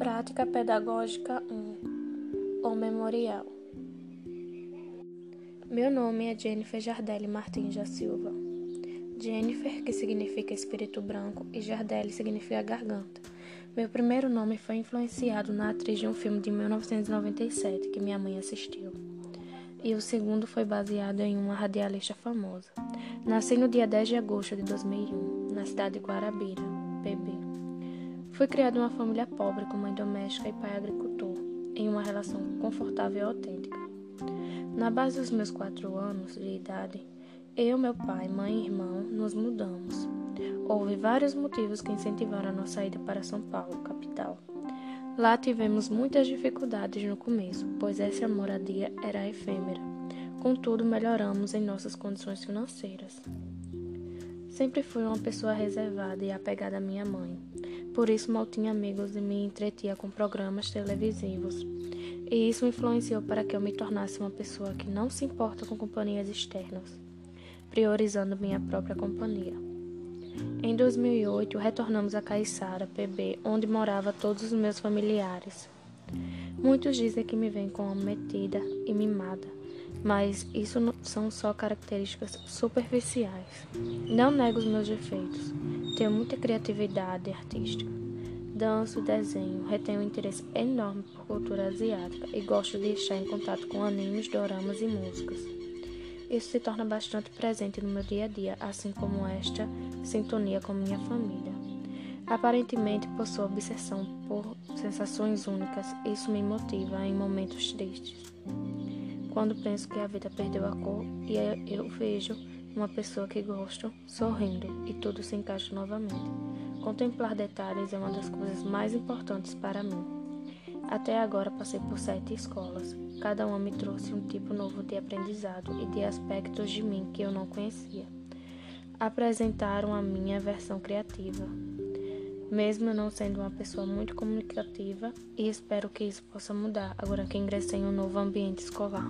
Temática Pedagógica 1 O Memorial Meu nome é Jennifer Jardelli Martins da Silva. Jennifer, que significa espírito branco, e Jardelli significa garganta. Meu primeiro nome foi influenciado na atriz de um filme de 1997 que minha mãe assistiu. E o segundo foi baseado em uma radialista famosa. Nasci no dia 10 de agosto de 2001, na cidade de Guarabira, PB. Fui criado em uma família pobre com mãe doméstica e pai agricultor, em uma relação confortável e autêntica. Na base dos meus quatro anos de idade, eu, meu pai, mãe e irmão nos mudamos. Houve vários motivos que incentivaram a nossa ida para São Paulo, capital. Lá tivemos muitas dificuldades no começo, pois essa moradia era efêmera. Contudo, melhoramos em nossas condições financeiras. Sempre fui uma pessoa reservada e apegada à minha mãe. Por isso mal tinha amigos e me entretia com programas televisivos. E isso influenciou para que eu me tornasse uma pessoa que não se importa com companhias externas, priorizando minha própria companhia. Em 2008, retornamos a Caiçara, PB, onde morava todos os meus familiares. Muitos dizem que me veem como metida e mimada, mas isso são só características superficiais. Não nego os meus defeitos. Tenho muita criatividade artística. Danço, desenho, retenho um interesse enorme por cultura asiática e gosto de estar em contato com animes, doramas e músicas. Isso se torna bastante presente no meu dia a dia, assim como esta sintonia com minha família. Aparentemente possuo obsessão por sensações únicas, isso me motiva em momentos tristes. Quando penso que a vida perdeu a cor e eu vejo uma pessoa que gosto sorrindo e tudo se encaixa novamente. Contemplar detalhes é uma das coisas mais importantes para mim. Até agora passei por sete escolas. Cada uma me trouxe um tipo novo de aprendizado e de aspectos de mim que eu não conhecia. Apresentaram a minha versão criativa, mesmo não sendo uma pessoa muito comunicativa, e espero que isso possa mudar agora que ingressei em um novo ambiente escolar.